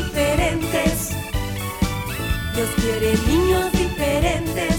diferentes. Dios quiere niños diferentes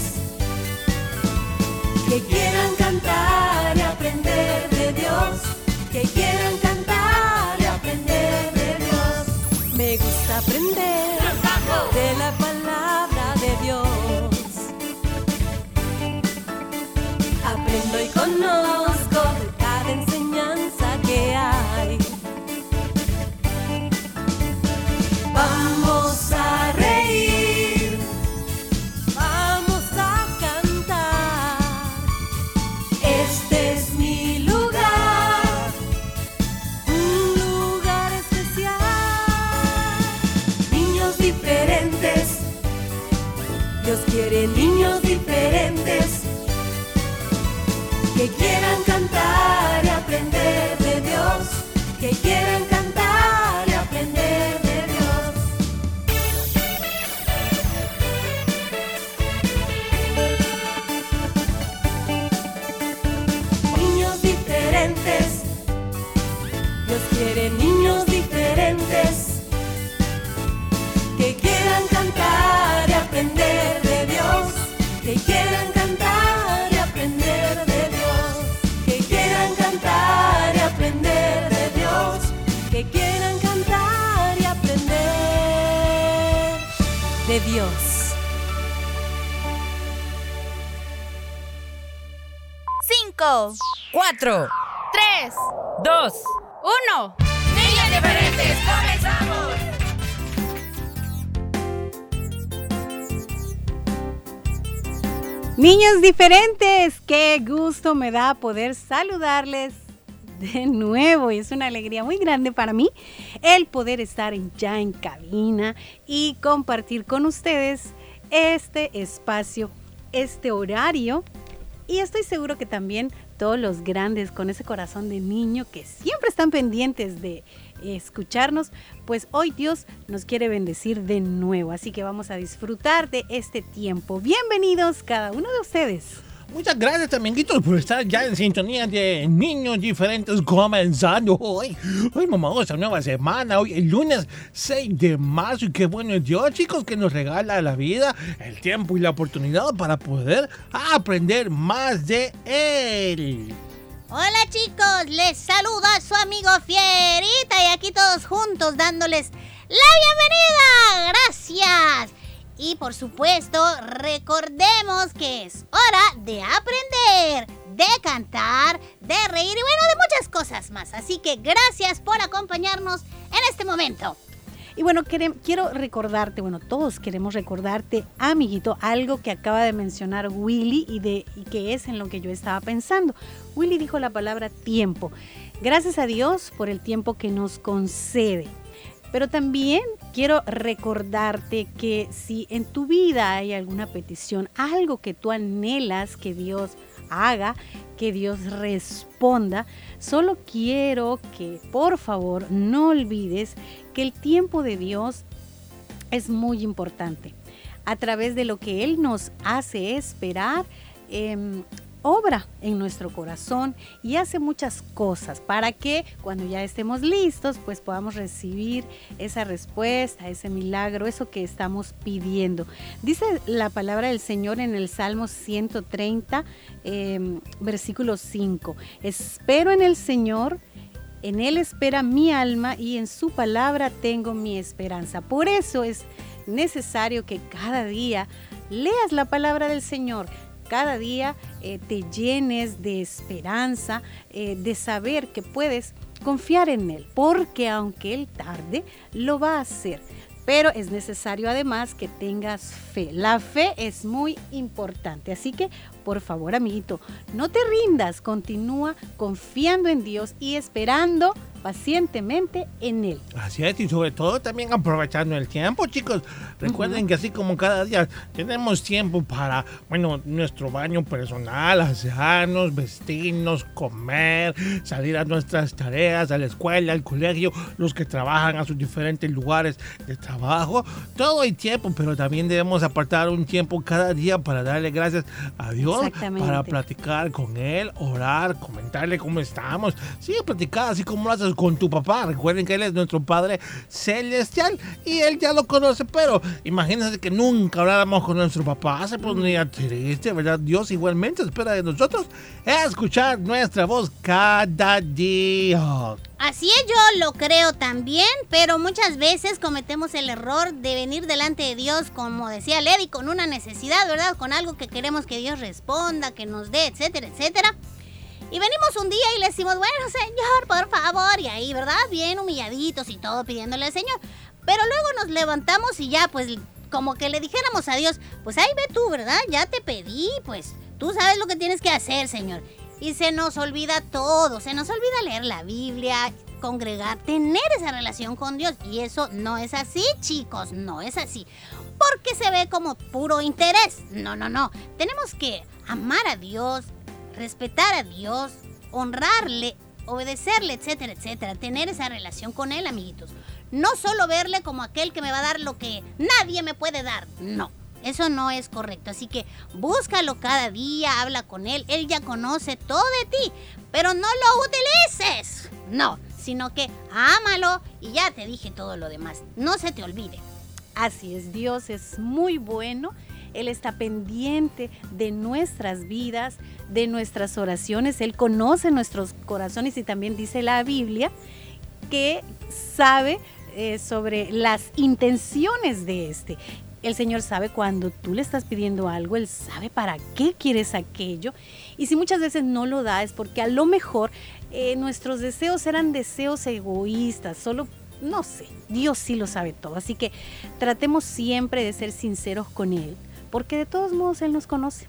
5, 4, 3, 2, 1. Niñas diferentes, comenzamos. Niños diferentes, qué gusto me da poder saludarles de nuevo y es una alegría muy grande para mí el poder estar ya en cabina y compartir con ustedes este espacio, este horario y estoy seguro que también todos los grandes con ese corazón de niño que siempre están pendientes de escucharnos, pues hoy Dios nos quiere bendecir de nuevo, así que vamos a disfrutar de este tiempo. Bienvenidos cada uno de ustedes. Muchas gracias, amiguitos, por estar ya en sintonía de Niños Diferentes comenzando hoy. Hoy, mamá, esta nueva semana, hoy el lunes 6 de marzo. Y qué bueno es Dios, chicos, que nos regala la vida, el tiempo y la oportunidad para poder aprender más de Él. Hola chicos, les saluda su amigo Fierita y aquí todos juntos dándoles la bienvenida. Gracias. Y por supuesto, recordemos que es hora de aprender, de cantar, de reír y bueno, de muchas cosas más. Así que gracias por acompañarnos en este momento. Y bueno, quiero recordarte, bueno, todos queremos recordarte, amiguito, algo que acaba de mencionar Willy y, de, que es en lo que yo estaba pensando. Willy dijo la palabra tiempo. Gracias a Dios por el tiempo que nos concede. Pero también quiero recordarte que si en tu vida hay alguna petición, algo que tú anhelas que Dios haga, que Dios responda, solo quiero que por favor no olvides que el tiempo de Dios es muy importante. A través de lo que Él nos hace esperar, em, obra en nuestro corazón y hace muchas cosas para que cuando ya estemos listos, pues podamos recibir esa respuesta, ese milagro, eso que estamos pidiendo. Dice la palabra del Señor en el Salmo 130, em, versículo 5. Espero en el Señor. En Él espera mi alma y en su palabra tengo mi esperanza. Por eso es necesario que cada día leas la palabra del Señor. Cada día eh, te llenes de esperanza, eh, de saber que puedes confiar en Él, porque aunque Él tarde, lo va a hacer. Pero es necesario además que tengas fe. La fe es muy importante. Así que, por favor, amiguito, no te rindas. Continúa confiando en Dios y esperando pacientemente en Él. Así es, y sobre todo también aprovechando el tiempo, chicos. Recuerden que así como cada día tenemos tiempo para, bueno, nuestro baño personal, asearnos, vestirnos, comer, salir a nuestras tareas, a la escuela, al colegio, los que trabajan a sus diferentes lugares de trabajo. Todo hay tiempo, pero también debemos apartar un tiempo cada día para darle gracias a Dios, para platicar con Él, orar, comentarle cómo estamos. Sí, platicar así como lo haces entonces con tu papá. Recuerden que Él es nuestro Padre Celestial y Él ya lo conoce, pero imagínense que nunca habláramos con nuestro papá. Se pondría triste, ¿verdad? Dios igualmente espera de nosotros escuchar nuestra voz cada día. Así es, yo lo creo también, pero muchas veces cometemos el error de venir delante de Dios, como decía Lady, con una necesidad, ¿verdad? Con algo que queremos que Dios responda, que nos dé, etcétera, etcétera. Y venimos un día y le decimos, bueno, Señor, por favor, y ahí, ¿verdad? Bien humilladitos y todo pidiéndole al Señor. Pero luego nos levantamos y ya, pues, como que le dijéramos a Dios, pues ahí ve tú, ¿verdad? Ya te pedí, pues, tú sabes lo que tienes que hacer, Señor. Y se nos olvida todo, se nos olvida leer la Biblia, congregar, tener esa relación con Dios. Y eso no es así, chicos, no es así. Porque se ve como puro interés. No, no, no. Tenemos que amar a Dios, respetar a Dios, honrarle, obedecerle, etcétera, etcétera. Tener esa relación con Él, amiguitos. No solo verle como aquel que me va a dar lo que nadie me puede dar. No. Eso no es correcto. Así que búscalo cada día, habla con él. Él ya conoce todo de ti. Pero no lo utilices. No, sino que ámalo y ya te dije todo lo demás. No se te olvide. Así es, Dios es muy bueno. Él está pendiente de nuestras vidas, de nuestras oraciones. Él conoce nuestros corazones y también dice la Biblia que sabe eh, sobre las intenciones de este. El Señor sabe cuando tú le estás pidiendo algo, Él sabe para qué quieres aquello. Y si muchas veces no lo da es porque a lo mejor eh, nuestros deseos eran deseos egoístas, solo, no sé, Dios sí lo sabe todo. Así que tratemos siempre de ser sinceros con Él, porque de todos modos Él nos conoce.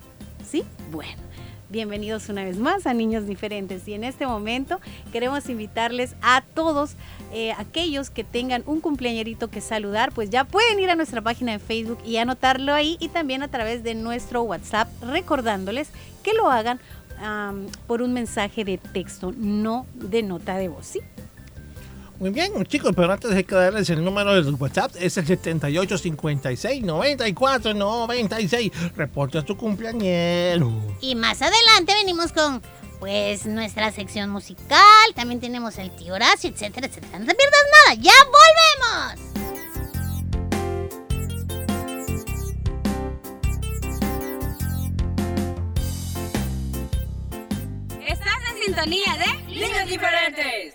¿Sí? Bueno. Bienvenidos una vez más a Niños Diferentes y en este momento queremos invitarles a todos eh, aquellos que tengan un cumpleañerito que saludar, pues ya pueden ir a nuestra página de Facebook y anotarlo ahí y también a través de nuestro WhatsApp recordándoles que lo hagan por un mensaje de texto, no de nota de voz, ¿sí? Muy bien, chicos, pero antes de que darles el número del WhatsApp, es el 7856 94 96. Reporta tu cumpleañero. Y más adelante venimos con pues nuestra sección musical, también tenemos el tío Horacio, etcétera, etcétera. No te pierdas nada, ya volvemos. Estás en sintonía de Niños Diferentes.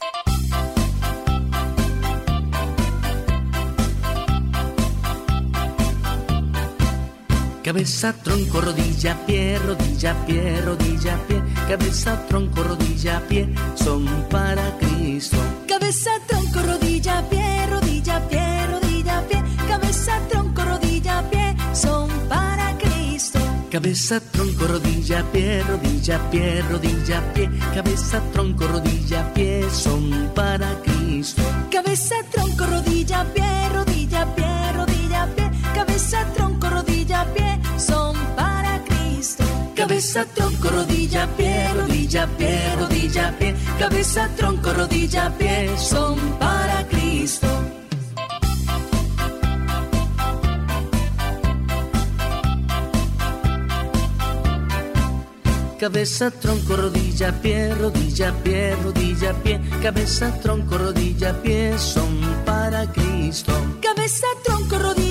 Cabeza, tronco, rodilla, pie, rodilla, pie, rodilla, pie. Cabeza, tronco, rodilla, pie, son para Cristo. Cabeza, tronco, rodilla, pie, rodilla, pie, rodilla, pie. Cabeza, tronco, rodilla, pie, son para Cristo. Cabeza, tronco, rodilla, pie, rodilla, pie, rodilla, pie. Cabeza, tronco, rodilla, pie, son para Cristo. Cabeza, tronco, rodilla, pie, rodilla, pie, rodilla, pie. Cabeza, tronco, rodilla, pie, son para Cristo. Cabeza, tronco, rodilla, pie, rodilla, pie, rodilla, pie. Cabeza, tronco, rodilla, pie, son para Cristo. Cabeza, tronco, rodilla, pie, rodilla, pie, rodilla, pie. Cabeza, tronco, rodilla, pie, son para Cristo. Cabeza, tronco, rodilla,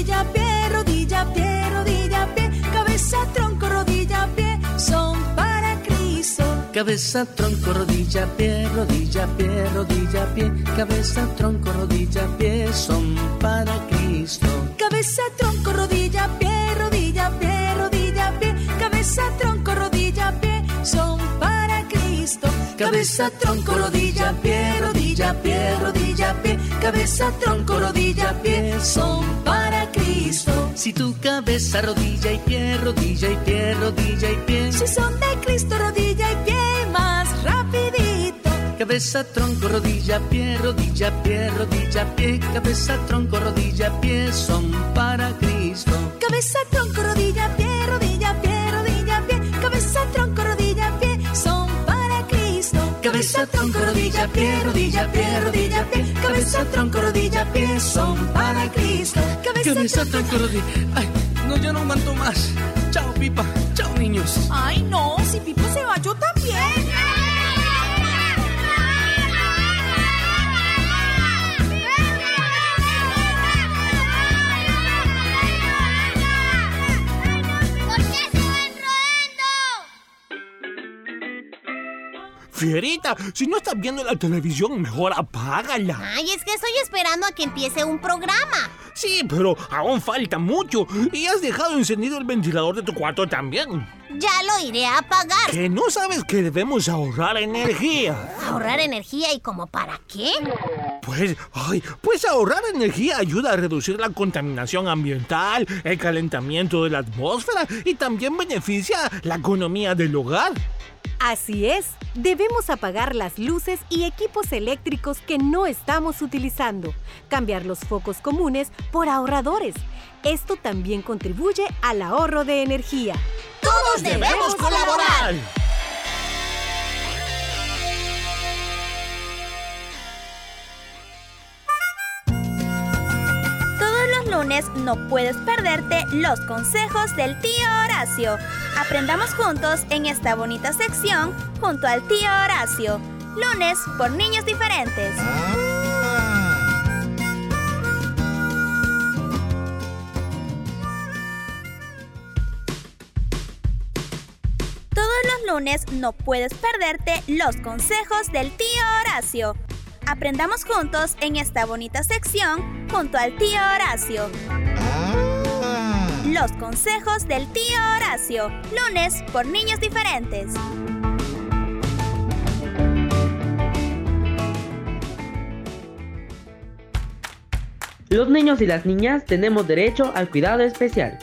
Cabeza, tronco, rodilla, pie, rodilla, pie, rodilla, pie. Cabeza, tronco, rodilla, pie, son para Cristo. Cabeza, tronco, rodilla, pie, rodilla, pie, rodilla, pie. Cabeza, tronco, rodilla, pie, son para Cristo. Cabeza, tronco, rodilla, pie, rodilla, pie, rodilla, pie. Cabeza, tronco, rodilla, pie, son para Cristo. Si tu cabeza, rodilla y pie, rodilla y pie, rodilla y pie. Si son de Cristo, rodilla y pie, rapidito. Cabeza, tronco, rodilla, pie, rodilla, pie, rodilla, pie. Cabeza, tronco, rodilla, pie, son para Cristo. Cabeza, tronco, rodilla, pie, rodilla, pie, rodilla, pie. Cabeza, tronco, rodilla, pie, son para Cristo. Cabeza, tronco, rodilla, pie, rodilla, pie, rodilla, pie. Cabeza, tronco, rodilla, pie, son para Cristo. Cabeza, tronco, rodilla. Ay, no, yo no aguanto más. Chao, Pipa. Chao, niños. Ay, no, si Pipo se va, yo también. Fierita, si no estás viendo la televisión, mejor apágala. Ay, es que estoy esperando a que empiece un programa. Sí, pero aún falta mucho. Y has dejado encendido el ventilador de tu cuarto también. Ya lo iré a apagar. ¿Que no sabes que debemos ahorrar energía? ¿Ahorrar energía y como para qué? Pues, ay, pues ahorrar energía ayuda a reducir la contaminación ambiental, el calentamiento de la atmósfera y también beneficia la economía del hogar. Así es, debemos apagar las luces y equipos eléctricos que no estamos utilizando, cambiar los focos comunes por ahorradores. Esto también contribuye al ahorro de energía. Todos debemos colaborar. Todos los lunes no puedes perderte los consejos del tío Horacio. Aprendamos juntos en esta bonita sección junto al tío Horacio. Lunes por niños diferentes. Todos los lunes no puedes perderte los consejos del tío Horacio. Aprendamos juntos en esta bonita sección junto al tío Horacio. Los consejos del tío Horacio. Lunes por niños diferentes. Los niños y las niñas tenemos derecho al cuidado especial.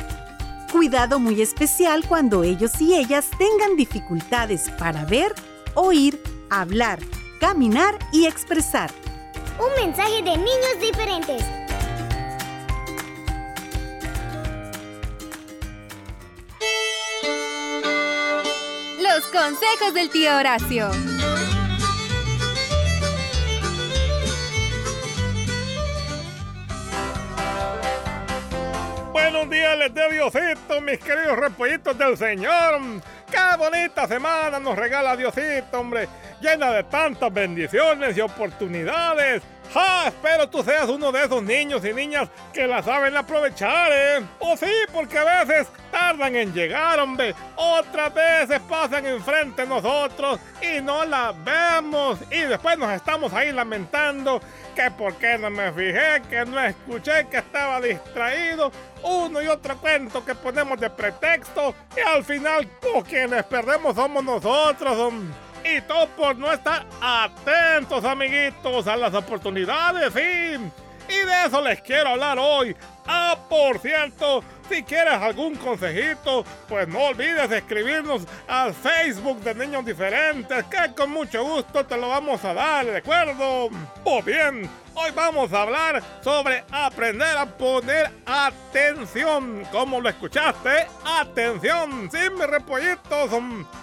Cuidado muy especial cuando ellos y ellas tengan dificultades para ver, oír, hablar, caminar y expresar. Un mensaje de niños diferentes. Consejos del tío Horacio. Buenos días, les doy Diosito, mis queridos repollitos del Señor. ¡Qué bonita semana nos regala Diosito, hombre! Llena de tantas bendiciones y oportunidades. ¡Ja! Espero tú seas uno de esos niños y niñas que la saben aprovechar, ¿eh? O sí, porque a veces tardan en llegar, hombre. Otras veces pasan enfrente de nosotros y no la vemos. Y después nos estamos ahí lamentando que por qué no me fijé, que no escuché, que estaba distraído. Uno y otro cuento que ponemos de pretexto. Y al final, pues quienes perdemos somos nosotros, hombre. Y todo por no estar atentos, amiguitos, a las oportunidades, sí. Y de eso les quiero hablar hoy. Ah, por cierto, si quieres algún consejito, pues no olvides escribirnos al Facebook de Niños Diferentes, que con mucho gusto te lo vamos a dar, ¿de acuerdo? O bien, hoy vamos a hablar sobre aprender a poner atención. ¿Cómo lo escuchaste? Atención, sí, mis repollitos.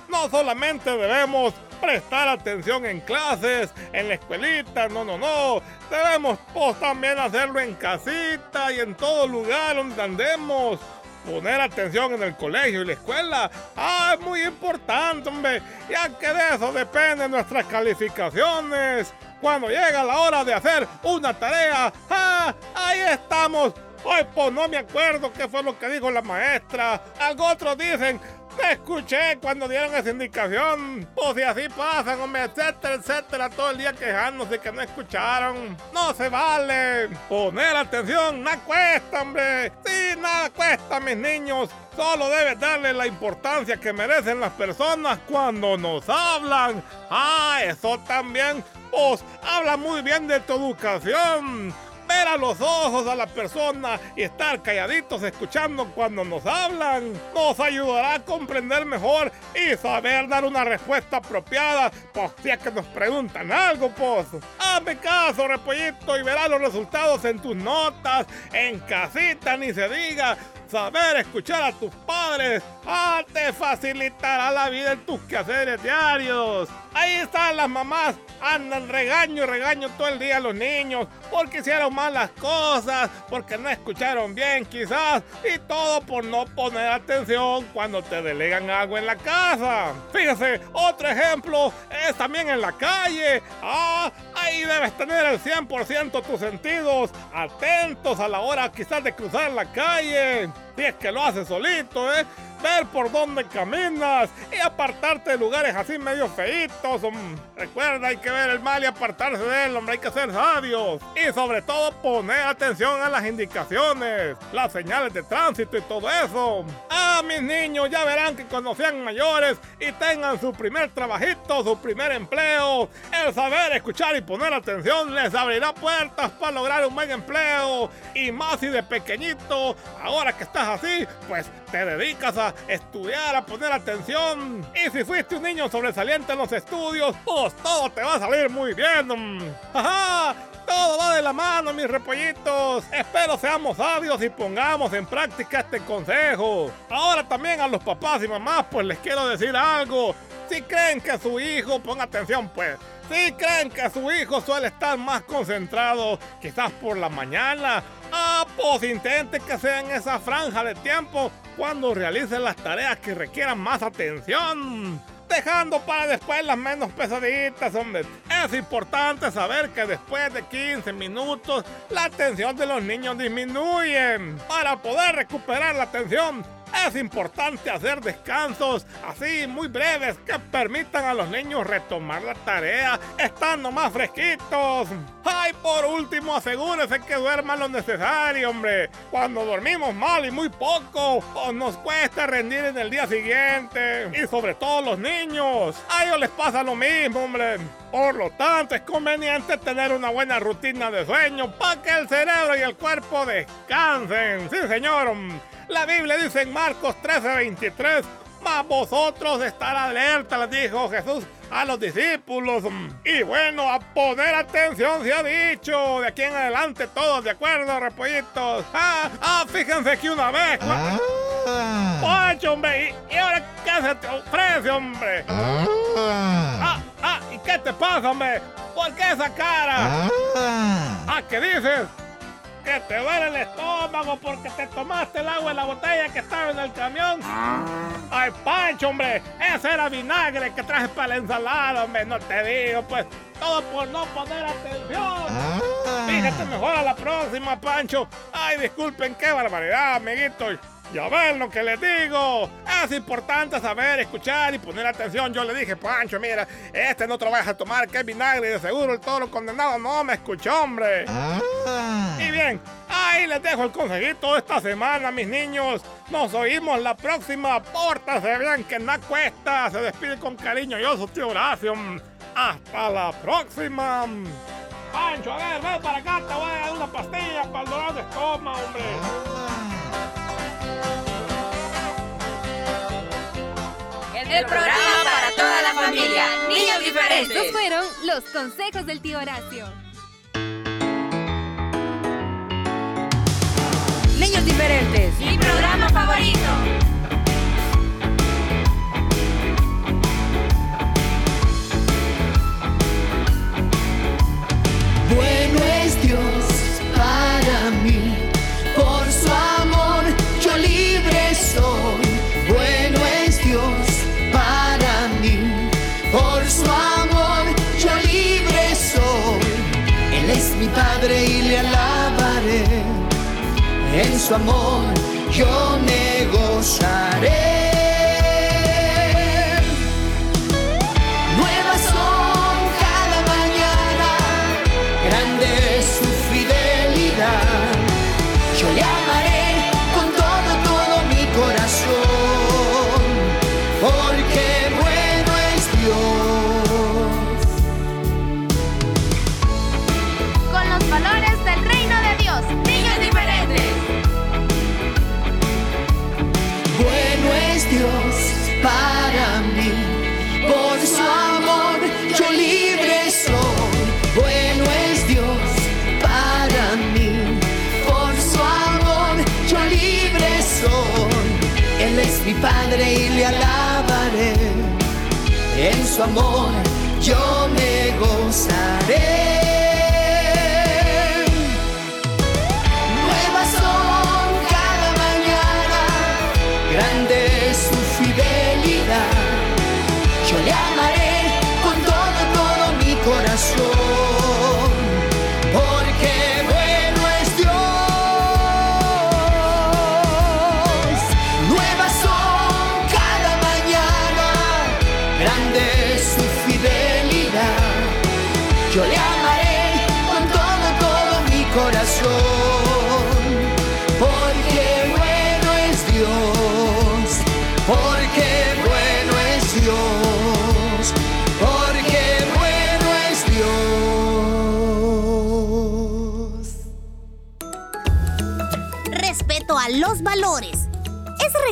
No solamente debemos prestar atención en clases, en la escuelita, no, no, no. Debemos pues, también hacerlo en casita y en todo lugar donde andemos. Poner atención en el colegio y la escuela. Ah, es muy importante, hombre. Ya que de eso dependen nuestras calificaciones. Cuando llega la hora de hacer una tarea, ah, ahí estamos. Hoy pues no me acuerdo qué fue lo que dijo la maestra. Algo otros dicen, te escuché cuando dieron esa indicación. Pues si así pasan, hombre, etcétera, etcétera, todo el día quejándose que no escucharon. No se vale. Poner atención, nada cuesta, hombre. Sí, nada cuesta, mis niños. Solo debes darle la importancia que merecen las personas cuando nos hablan. Ah, eso también. Pues habla muy bien de tu educación ver a los ojos a la persona y estar calladitos escuchando cuando nos hablan nos ayudará a comprender mejor y saber dar una respuesta apropiada, pues si es que nos preguntan algo, pues. Hazme caso, repollito, y verás los resultados en tus notas, en casita, ni se diga. Saber escuchar a tus padres ah, te facilitará la vida en tus quehaceres diarios. Ahí están las mamás, andan regaño y regaño todo el día los niños porque hicieron malas cosas, porque no escucharon bien quizás y todo por no poner atención cuando te delegan algo en la casa. Fíjese, otro ejemplo es también en la calle. Ah, ahí debes tener el 100% tus sentidos atentos a la hora quizás de cruzar la calle. Si es que lo haces solito, ¿eh? Ver por dónde caminas y apartarte de lugares así medio feitos. mm. Recuerda, hay que ver el mal y apartarse de él, hombre, hay que ser sabios. Y sobre todo poner atención a las indicaciones, las señales de tránsito y todo eso. Ah, mis niños, ya verán que cuando sean mayores y tengan su primer trabajito, su primer empleo, el saber escuchar y poner atención les abrirá puertas para lograr un buen empleo. Y más si de pequeñito, ahora que estás así, pues te dedicas a estudiar, a poner atención. Y si fuiste un niño sobresaliente en los estudios, pues todo te va a salir muy bien. ¡Ajá! Todo va de la mano, mis repollitos. Espero seamos sabios y pongamos en práctica este consejo. Ahora también a los papás y mamás, pues les quiero decir algo. Si creen que su hijo, ponga atención pues, si creen que su hijo suele estar más concentrado, quizás por la mañana, ah, pues intente que sea en esa franja de tiempo cuando realicen las tareas que requieran más atención dejando para después las menos pesaditas, hombre. Es importante saber que después de 15 minutos la atención de los niños disminuye. Para poder recuperar la atención es importante hacer descansos así muy breves que permitan a los niños retomar la tarea estando más fresquitos. Ay, por último, asegúrese que duerman lo necesario, hombre. Cuando dormimos mal y muy poco, pues nos cuesta rendir en el día siguiente. Y sobre todo los niños. A ellos les pasa lo mismo, hombre. Por lo tanto, es conveniente tener una buena rutina de sueño para que el cerebro y el cuerpo descansen. Sí, señor. La Biblia dice en Marcos 13:23, mas vosotros estar alerta, les dijo Jesús a los discípulos. Y bueno, a poner atención se ha dicho. De aquí en adelante todos de acuerdo, repollitos. Ah, ah fíjense que una vez... Pancho, hombre, ¿y, y ahora qué se te ofrece, hombre? Ah, ah, ¿y qué te pasa, hombre? ¿Por qué esa cara? Ah, ¿qué dices? Que te duele el estómago porque te tomaste el agua de la botella que estaba en el camión. Ay, Pancho, hombre, ese era vinagre que traje para la ensalada, hombre. No te digo, pues, todo por no poner atención. Fíjate mejor a la próxima, Pancho. Ay, disculpen, qué barbaridad, amiguitos. Ya ven lo que les digo. Es importante saber, escuchar y poner atención. Yo le dije, Pancho, mira, este no te lo vayas a tomar, que es vinagre. De seguro el todo lo condenado no me escuchó, hombre. Y bien, ahí les dejo el consejito esta semana, mis niños. Nos oímos la próxima. Pórtase bien, que nada cuesta. Se despide con cariño. Yo soy tío Horacio. Hasta la próxima. Pancho, a ver, ven para acá. Te voy a dar una pastilla para el dolor de estómago, hombre. El programa para toda la familia. Niños diferentes. Estos fueron los consejos del tío Horacio. Niños diferentes. Mi programa favorito. Y le alabaré, en su amor yo me gozaré. Su amor yo me gozaré.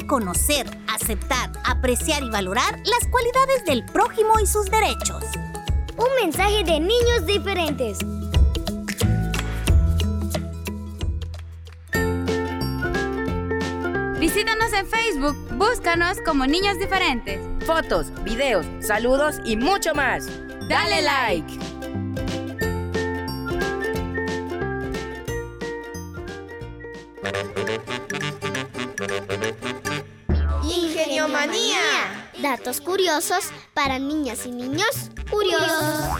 Reconocer, aceptar, apreciar y valorar las cualidades del prójimo y sus derechos. Un mensaje de niños diferentes. Visítanos en Facebook, búscanos como Niños Diferentes. Fotos, videos, saludos y mucho más. Dale like. Datos curiosos para niñas y niños curiosos.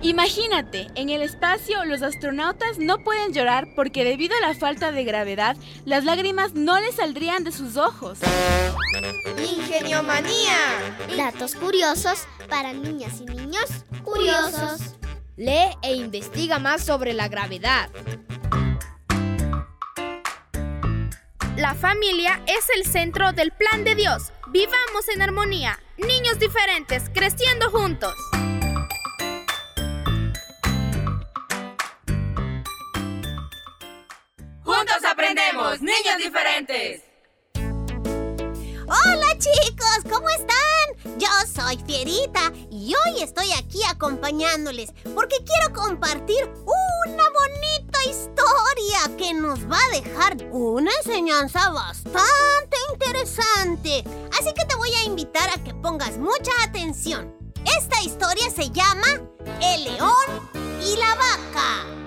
Imagínate, en el espacio los astronautas no pueden llorar porque debido a la falta de gravedad, las lágrimas no les saldrían de sus ojos. Ingeniomanía. Datos curiosos para niñas y niños curiosos. Lee e investiga más sobre la gravedad. La familia es el centro del plan de Dios. Vivamos en armonía. Niños diferentes, creciendo juntos. Juntos aprendemos, niños diferentes. Hola chicos, ¿cómo están? Yo soy Fierita y hoy estoy aquí acompañándoles porque quiero compartir una bonita historia que nos va a dejar una enseñanza bastante interesante. Así que te voy a invitar a que pongas mucha atención. Esta historia se llama El león y la vaca.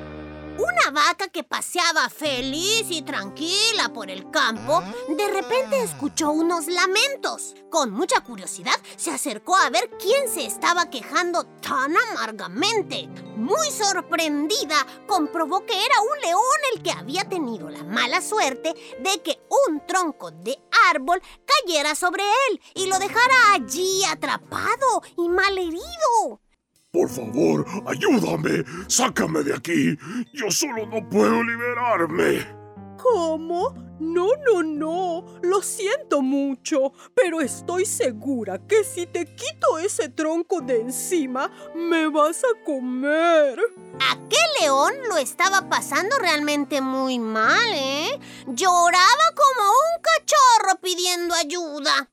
Una vaca que paseaba feliz y tranquila por el campo, de repente escuchó unos lamentos. Con mucha curiosidad se acercó a ver quién se estaba quejando tan amargamente. Muy sorprendida, comprobó que era un león el que había tenido la mala suerte de que un tronco de árbol cayera sobre él y lo dejara allí atrapado y malherido. Por favor, ayúdame. Sácame de aquí. Yo solo no puedo liberarme. ¿Cómo? No, no, no. Lo siento mucho, pero estoy segura que si te quito ese tronco de encima, me vas a comer. Aquel león lo estaba pasando realmente muy mal, ¿eh? Lloraba como un cachorro pidiendo ayuda.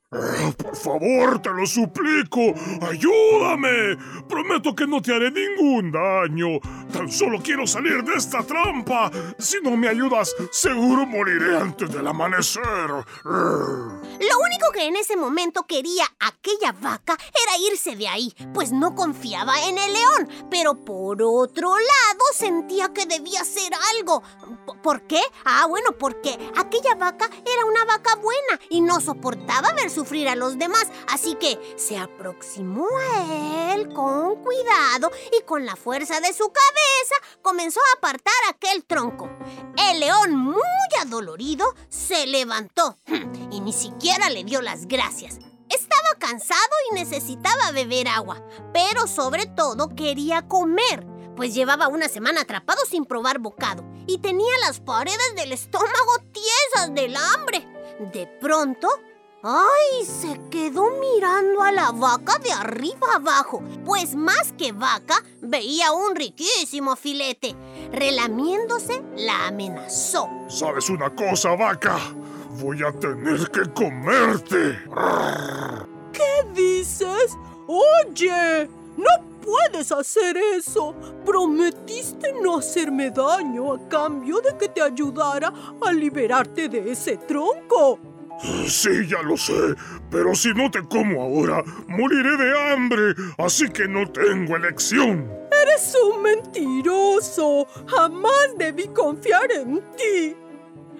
Por favor, te lo suplico. Ayúdame. Prometo que no te haré ningún daño. Tan solo quiero salir de esta trampa. Si no me ayudas, seguro moriré antes del amanecer. Lo único que en ese momento quería aquella vaca era irse de ahí, pues no confiaba en el león. Pero por otro lado sentía que debía hacer algo. ¿Por qué? Ah, bueno, porque aquella vaca era una vaca buena y no soportaba ver sufrir a los demás. Así que se aproximó a él con cuidado y con la fuerza de su cabeza comenzó a apartar aquel tronco. El león, muy adolorido, se levantó y ni siquiera le dio las gracias. Estaba cansado y necesitaba beber agua, pero sobre todo quería comer, pues llevaba una semana atrapado sin probar bocado y tenía las paredes del estómago tiesas del hambre. De pronto, ¡ay! Se quedó mirando a la vaca de arriba abajo, pues más que vaca veía un riquísimo filete. Relamiéndose, la amenazó. ¿Sabes una cosa, vaca? Voy a tener que comerte. ¿Qué dices? Oye, no puedes hacer eso. Prometiste no hacerme daño a cambio de que te ayudara a liberarte de ese tronco. Sí, ya lo sé, pero si no te como ahora, moriré de hambre, así que no tengo elección. Eres un mentiroso. Jamás debí confiar en ti.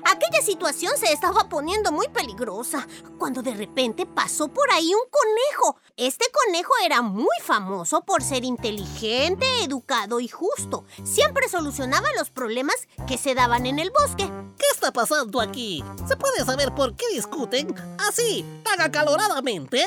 Aquella situación se estaba poniendo muy peligrosa cuando de repente pasó por ahí un conejo. Este conejo era muy famoso por ser inteligente, educado y justo. Siempre solucionaba los problemas que se daban en el bosque. ¿Qué está pasando aquí? ¿Se puede saber por qué discuten así, tan acaloradamente?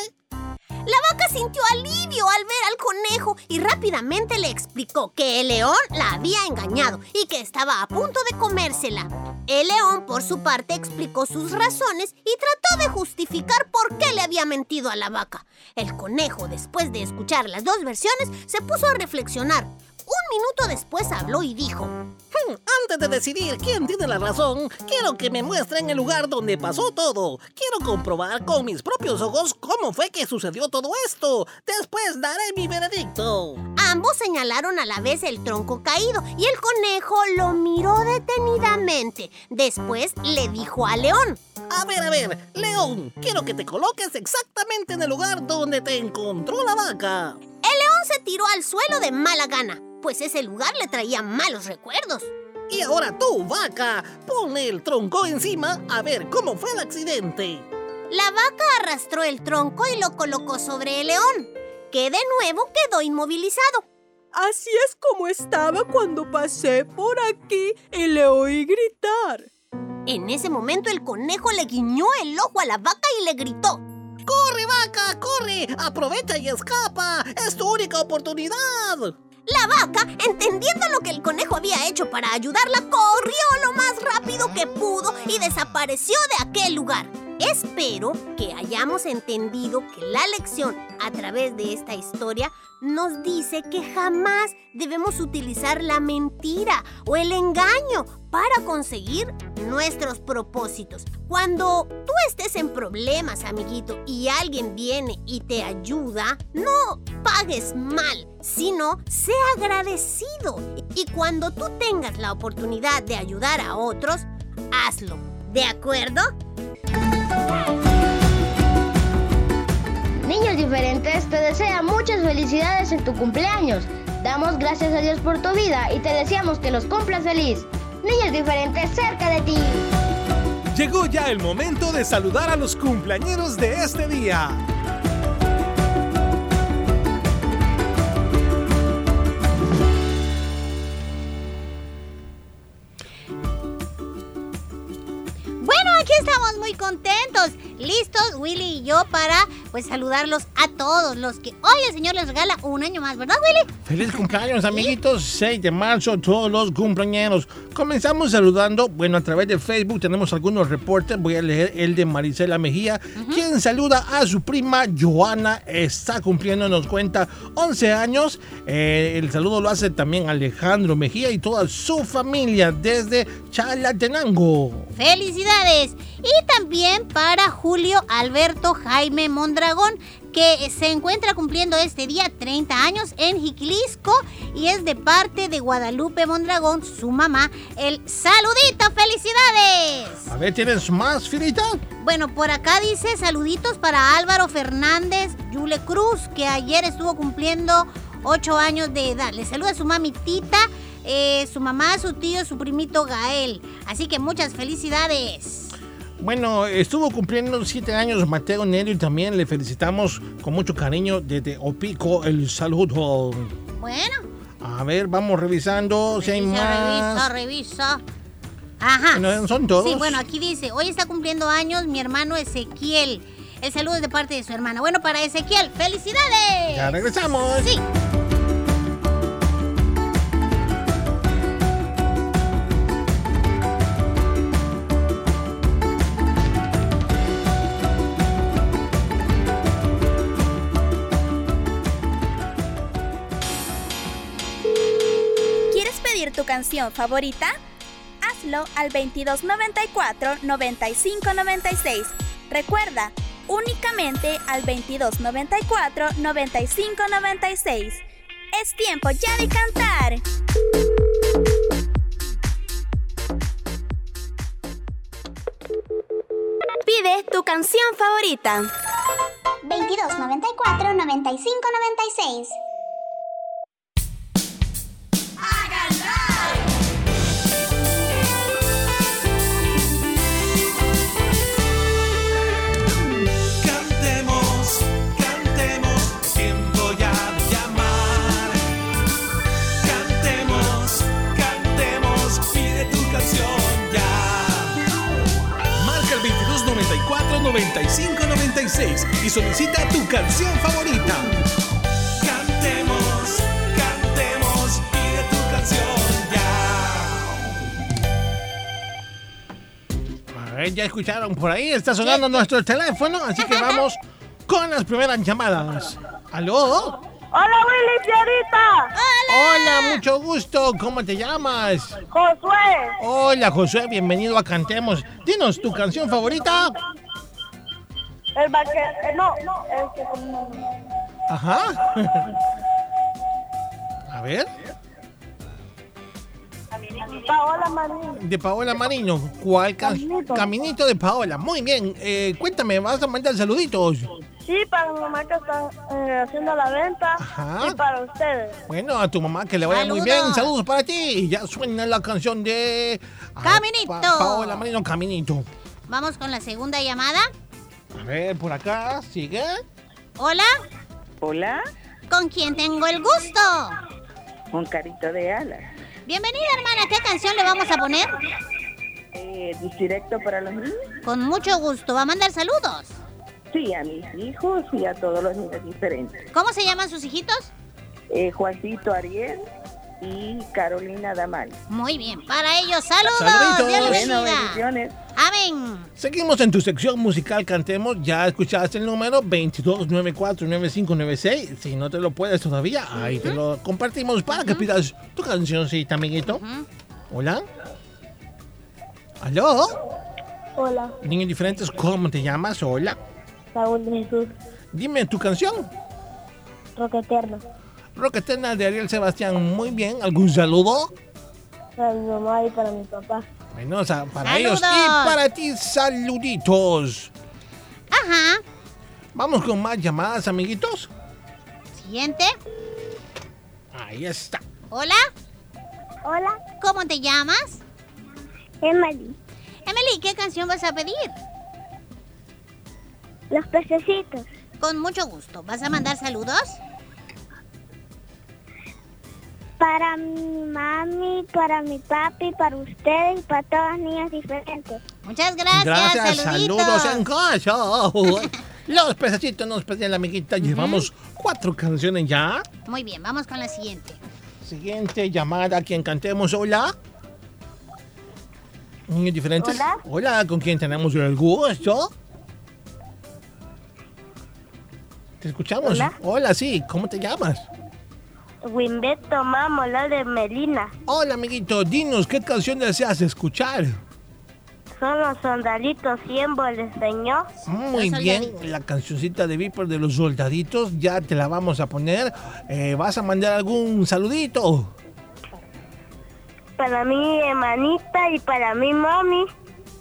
La vaca sintió alivio al ver al conejo y rápidamente le explicó que el león la había engañado y que estaba a punto de comérsela. El león, por su parte, explicó sus razones y trató de justificar por qué le había mentido a la vaca. El conejo, después de escuchar las dos versiones, se puso a reflexionar. Un minuto después habló y dijo, Hmm, Antes de decidir quién tiene la razón, quiero que me muestren el lugar donde pasó todo. Quiero comprobar con mis propios ojos cómo fue que sucedió todo esto. Después daré mi veredicto. Ambos señalaron a la vez el tronco caído y el conejo lo miró detenidamente. Después le dijo a León. A ver, a ver, León, quiero que te coloques exactamente en el lugar donde te encontró la vaca. El león se tiró al suelo de mala gana, pues ese lugar le traía malos recuerdos. Y ahora tú, vaca, ponle el tronco encima a ver cómo fue el accidente. La vaca arrastró el tronco y lo colocó sobre el león, que de nuevo quedó inmovilizado. Así es como estaba cuando pasé por aquí y le oí gritar. En ese momento el conejo le guiñó el ojo a la vaca y le gritó. ¡Corre, vaca, corre! ¡Aprovecha y escapa! ¡Es tu única oportunidad! La vaca, entendiendo lo que el conejo había hecho para ayudarla, corrió lo más rápido que pudo y desapareció de aquel lugar. Espero que hayamos entendido que la lección a través de esta historia nos dice que jamás debemos utilizar la mentira o el engaño para conseguir nuestros propósitos. Cuando tú estés en problemas, amiguito, y alguien viene y te ayuda, no pagues mal, sino sea agradecido. Y cuando tú tengas la oportunidad de ayudar a otros, hazlo. ¿De acuerdo? Niños diferentes te desea muchas felicidades en tu cumpleaños. Damos gracias a Dios por tu vida y te deseamos que los cumplas feliz. Niños diferentes cerca de ti. Llegó ya el momento de saludar a los cumpleañeros de este día. Bueno, aquí estamos muy contentos, listos Willy y yo para pues saludarlos a todos los que hoy el Señor les regala un año más, ¿verdad Willy? Feliz cumpleaños, amiguitos. 6 de marzo, todos los cumpleaños. Comenzamos saludando. Bueno, a través de Facebook tenemos algunos reportes. Voy a leer el de Marisela Mejía, quien saluda a su prima Joana. Está cumpliendo, nos cuenta, 11 años. Eh, el saludo lo hace también Alejandro Mejía y toda su familia desde Chalatenango. ¡Felicidades! Y también para Julio Alberto Jaime Mondragón, que se encuentra cumpliendo este día 30 años en Jiquilisco y es de parte de Guadalupe Mondragón, su mamá. El saludito, felicidades. A ver, ¿tienes más, Filita? Bueno, por acá dice saluditos para Álvaro Fernández Yule Cruz, que ayer estuvo cumpliendo 8 años de edad. Le saluda a su mami Tita, eh, su mamá, su tío, su primito Gael. Así que muchas felicidades. Bueno, estuvo cumpliendo siete años Mateo Nelio y también le felicitamos con mucho cariño desde Opico el saludo. Bueno. A ver, vamos revisando si hay más. revisa, revisa. Ajá. Bueno, son todos. Sí, bueno, aquí dice, hoy está cumpliendo años mi hermano Ezequiel. El saludo es de parte de su hermana. Bueno, para Ezequiel, ¡felicidades! Ya regresamos. Sí. Canción favorita? Hazlo al 2294 9596. Recuerda, únicamente al 2294 9596. Es tiempo ya de cantar. Pide tu canción favorita. 2294 9596. 9596 y solicita tu canción favorita. Cantemos, cantemos, pide tu canción ya. A ver, ya escucharon por ahí, está sonando nuestro teléfono, así que vamos con las primeras llamadas. ¿Aló? Hola, Willy Fiorita. Hola, mucho gusto. ¿Cómo te llamas? Josué. Hola, Josué. Bienvenido a Cantemos. Dinos tu canción favorita. El vaquero. eh, no, no, el que. Ajá. A ver. Paola Marín. De Paola Marino. ¿Cuál canción? Caminito. Caminito de Paola. Muy bien. Eh, cuéntame, ¿vas a mandar saluditos? Sí, para mi mamá que está eh, haciendo la venta. Ajá. Y para ustedes. Bueno, a tu mamá que le vaya muy bien. Saludos. Saludos para ti. Ya suena la canción de... ah, Caminito. Pa- Paola Marino, Caminito. Vamos con la segunda llamada. A ver, por acá, sigue. Hola. Hola, ¿Con quién tengo el gusto? un carito de alas. Bienvenida, hermana. ¿Qué canción le vamos a poner? Eh, directo para los niños. Con mucho gusto. ¿Va a mandar saludos? Sí, a mis hijos y a todos los niños diferentes. ¿Cómo se llaman sus hijitos? Eh, Juancito Ariel y Carolina Damal. Muy bien. Para ellos, saludos. Saluditos. Dios bendiciones. Seguimos en tu sección musical Cantemos. Ya escuchaste el número 22949596. Si no te lo puedes todavía, ahí te lo compartimos para que pidas tu cancioncita, amiguito. Hola. ¿Aló? Hola, Niños diferentes, ¿cómo te llamas? Hola. Saúl de Jesús. Dime tu canción. Roque Eterno. Roquetena de Ariel Sebastián. Muy bien. ¿Algún saludo? Para mi mamá y para mi papá. Bueno, o sea, para Saludos. ellos y para ti, saluditos. Ajá. Vamos con más llamadas, amiguitos. Siguiente. Ahí está. Hola. Hola, ¿Cómo te llamas? Emily. Emily, ¿qué canción vas a pedir? Los pececitos. Con mucho gusto. ¿Vas a mandar saludos? Para mi mami, para mi papi, para ustedes y para todas las niñas diferentes. Muchas gracias. Gracias, saluditos. saludos en casa. Los pececitos nos pedían la amiguita. Llevamos cuatro canciones ya. Muy bien, vamos con la siguiente. Siguiente llamada, quien cantemos. Hola. Niños diferentes. Hola. Hola, ¿con quién tenemos el gusto? ¿Te escuchamos? Hola. sí. ¿Cómo te llamas? Wimbeto Mamola de Melina. Hola, amiguito. Dinos, ¿qué canción deseas escuchar? Son los soldaditos siempre les enseñó. Muy bien, la cancioncita de Viper de los soldaditos ya te la vamos a poner. Eh, ¿Vas a mandar algún saludito? Para mi hermanita y para mi mami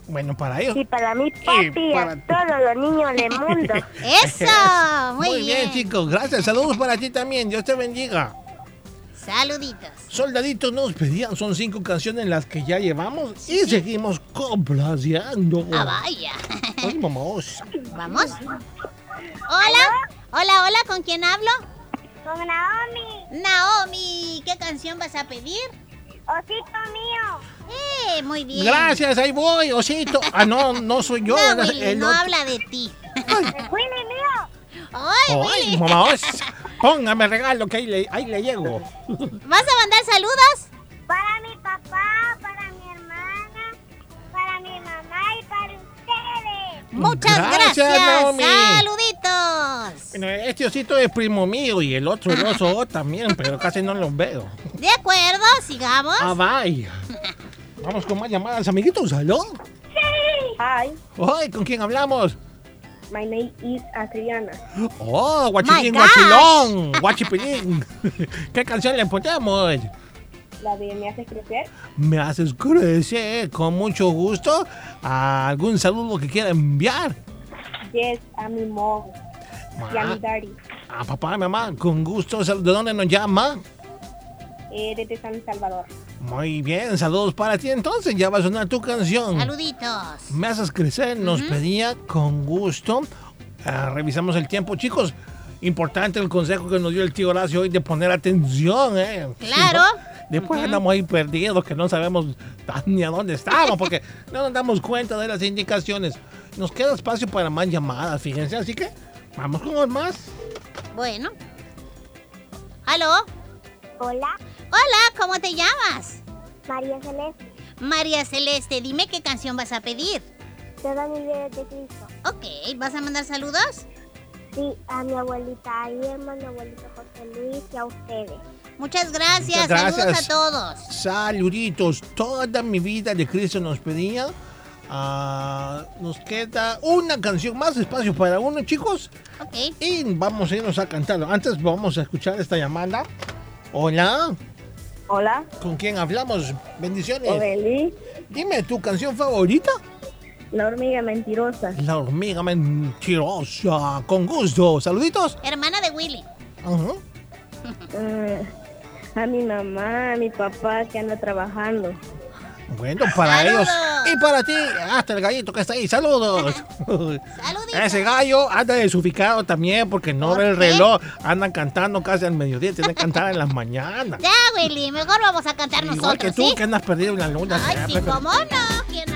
Bueno, para ellos. y para mi papi y para a todos los niños del mundo. ¡Eso! Muy, bien. chicos. Gracias. Saludos para ti también. Dios te bendiga. Saluditos. Soldaditos nos pedían, son cinco canciones las que ya llevamos y seguimos complaciendo. Ah, vaya. Ay, vamos. ¿Vamos? Hola. Hola, hola. ¿Con quién hablo? Con Naomi. Naomi. ¿Qué canción vas a pedir? Osito mío. Eh, muy bien. Gracias, ahí voy, osito. Ah, no, no soy yo. No, era Willy, el no otro. habla de ti. Willy mío. ¡Ay, Ay, Willy! vamos. Póngame regalo que ahí le, ahí le llego. ¿Vas a mandar saludos? Para mi papá, para mi hermana, para mi mamá y para ustedes. Muchas Gracias, gracias. Naomi. Saluditos. Bueno, este osito es primo mío y el otro, el oso también, pero casi no los veo. De acuerdo, sigamos. Ah, vaya. Vamos con más llamadas, amiguitos. ¿Aló? Hi, Ay, ¿con quién hablamos? My name is Adriana. Oh, gosh. guachilón, guachipilín. ¿Qué canción le ponemos? La de Me haces crecer. Me haces crecer con mucho gusto. ¿Algún saludo que quiera enviar? Yes, a mi mom y a Ah. mi daddy. A papá y mamá, con gusto. ¿De dónde nos llama? Eh, desde San Salvador. Muy bien, saludos para ti. Entonces ya va a sonar tu canción. Saluditos. Me haces crecer, nos pedía con gusto. Ah, revisamos el tiempo, chicos. Importante el consejo que nos dio el tío Horacio hoy de poner atención, ¿eh? Claro. No, Después andamos ahí perdidos, que no sabemos ni a dónde estamos, porque no nos damos cuenta de las indicaciones. Nos queda espacio para más llamadas, fíjense. Así que vamos con más. Bueno. ¿Aló? Hola, Hola, ¿cómo te llamas? María Celeste. María Celeste, dime qué canción vas a pedir. Toda mi vida de Cristo. Ok, ¿vas a mandar saludos? ti, a mi abuelita Irma, a mi abuelito José Luis y a ustedes. Muchas gracias, Muchas gracias. saludos a todos. Saluditos. Toda mi vida de Cristo nos pedía. Ah, nos queda una canción más, espacio para uno, chicos. Ok. Y vamos a irnos a cantarlo. Antes vamos a escuchar esta llamada. Hola. Hola. ¿Con quién hablamos? Bendiciones. Odeli. Dime, ¿tu canción favorita? La hormiga mentirosa. La hormiga mentirosa. Con gusto. Saluditos. Hermana de Willy. Ajá. Ah, a mi mamá, a mi papá que anda trabajando. Bueno, para ¡Saludos! ellos. Y para ti, hasta el gallito que está ahí. Saludos. Ese gallo anda desuficado también porque no ve el reloj. Andan cantando casi al mediodía. Tienen que cantar en las mañanas. Ya, Willy, mejor vamos a cantar Igual nosotros, que tú, ¿sí? que andas perdido en la luna. Ay, sí, cómo no. ¿Quién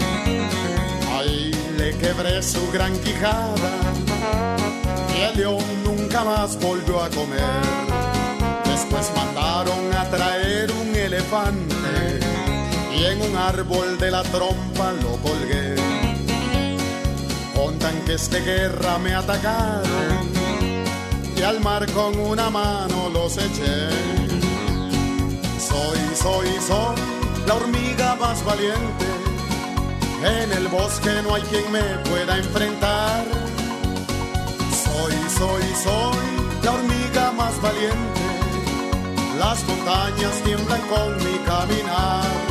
Ahí le quebré su gran quijada y el león nunca más volvió a comer. Después mandaron a traer un elefante y en un árbol de la trompa lo colgué. Con tanques de este guerra me atacaron y al mar con una mano los eché. Soy, soy, soy la hormiga más valiente en el bosque no hay quien me pueda enfrentar. Soy, soy, soy la hormiga más valiente. Las montañas tiemblan con mi caminar.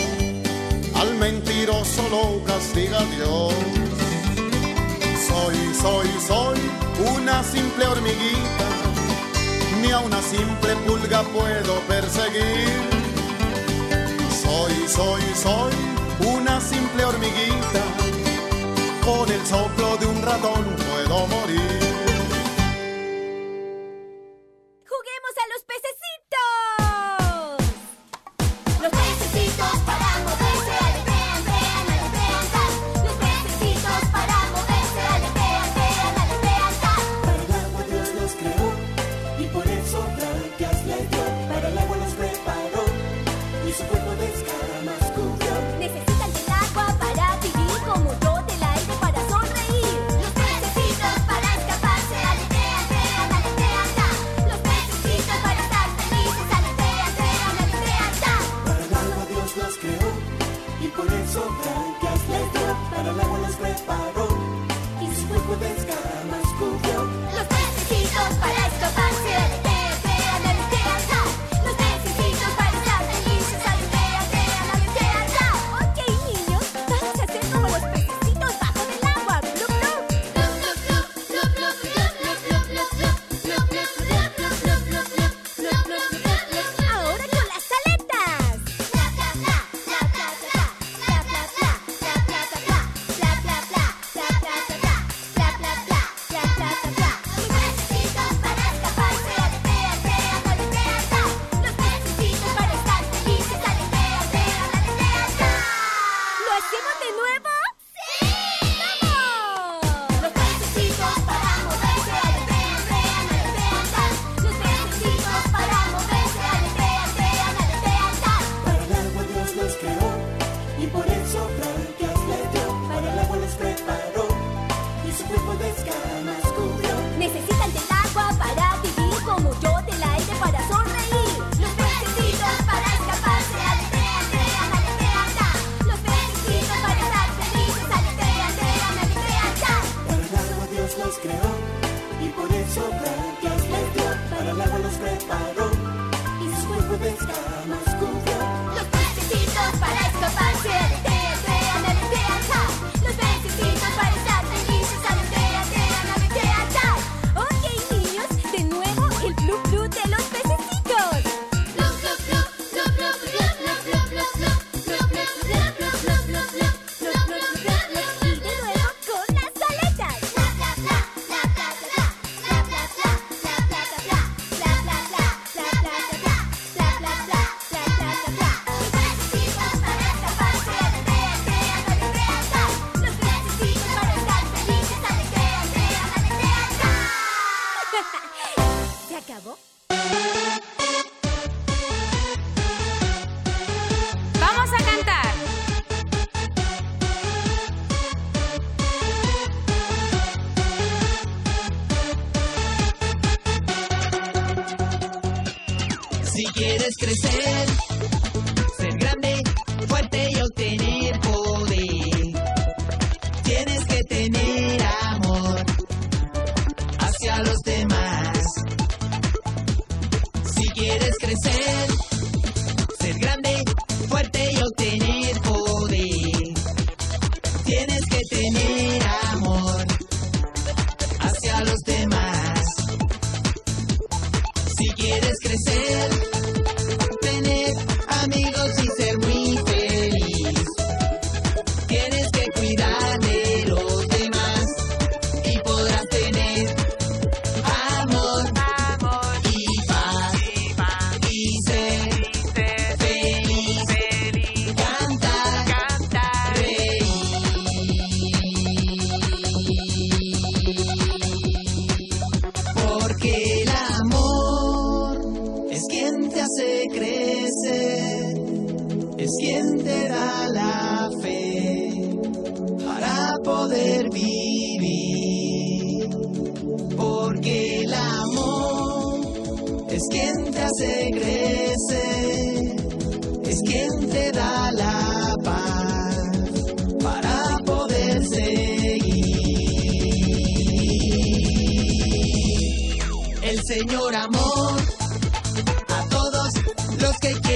al mentiroso lo castiga Dios. Soy, soy, soy una simple hormiguita, ni a una simple pulga puedo perseguir. Soy, soy, soy una simple hormiguita, con el soplo de un ratón puedo morir. el Señor amor a todos los que quieran.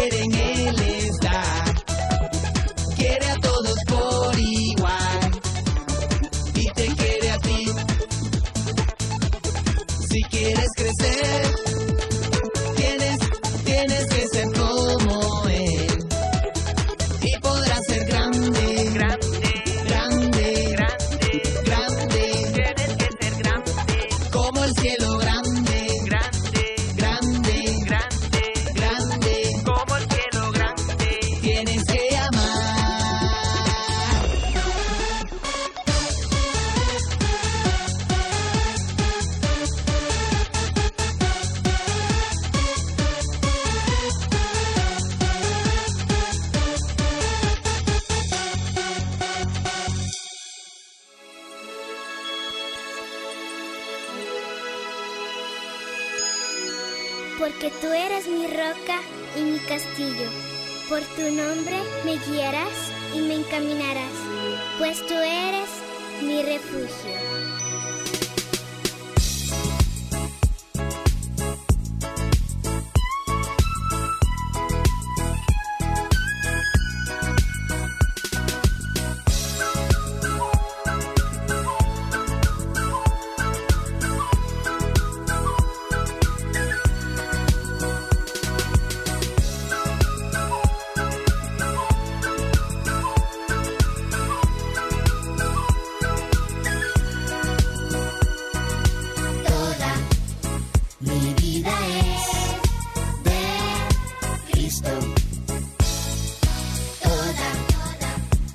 Toda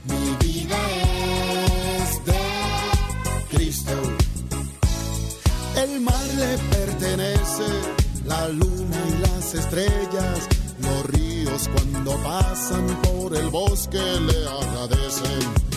mi vida es de Cristo. El mar le pertenece, la luna y las estrellas, los ríos cuando pasan por el bosque le agradecen.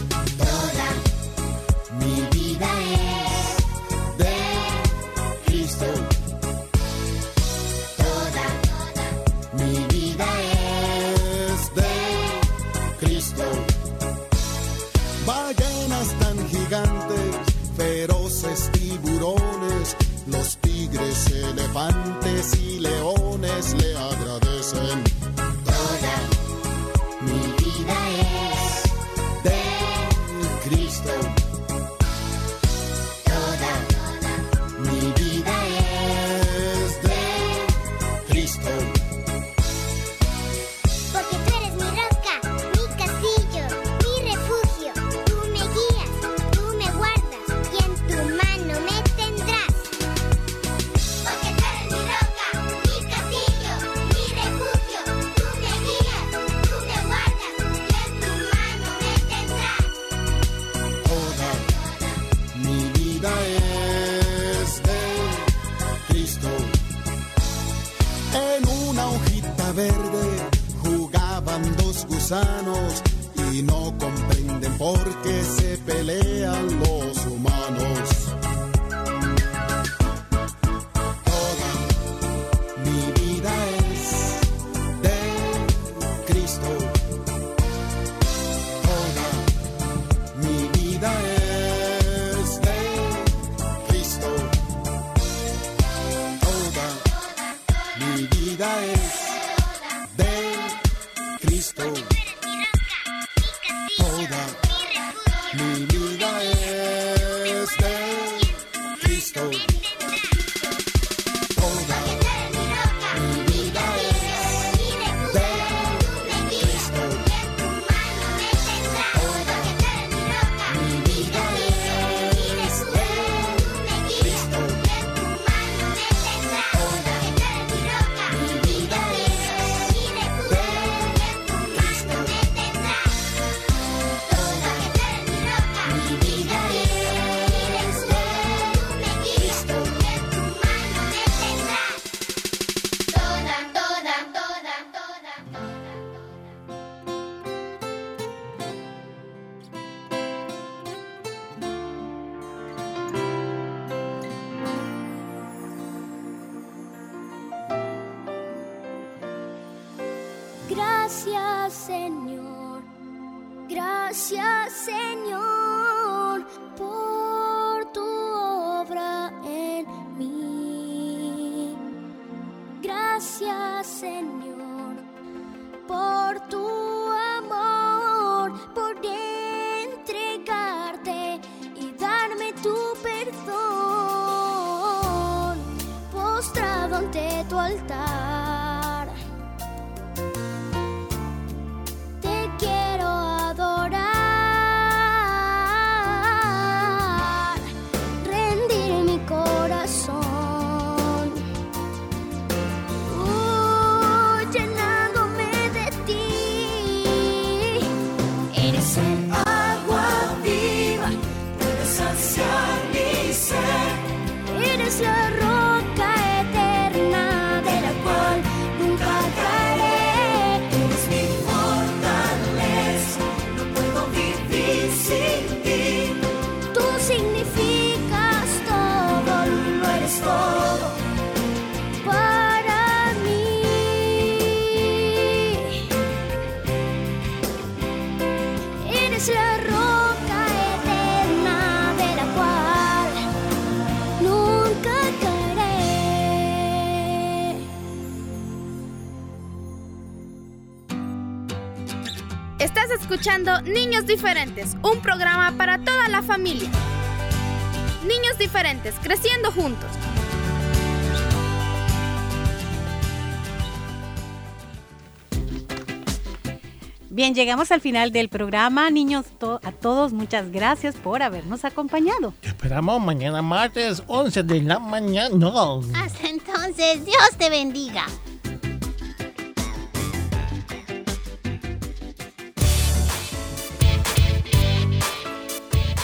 elefantes y leones. Escuchando Niños Diferentes, un programa para toda la familia. Niños Diferentes, creciendo juntos. Bien, llegamos al final del programa. Niños, to- a todos muchas gracias por habernos acompañado. Esperamos mañana martes 11 de la mañana. Hasta entonces, Dios te bendiga.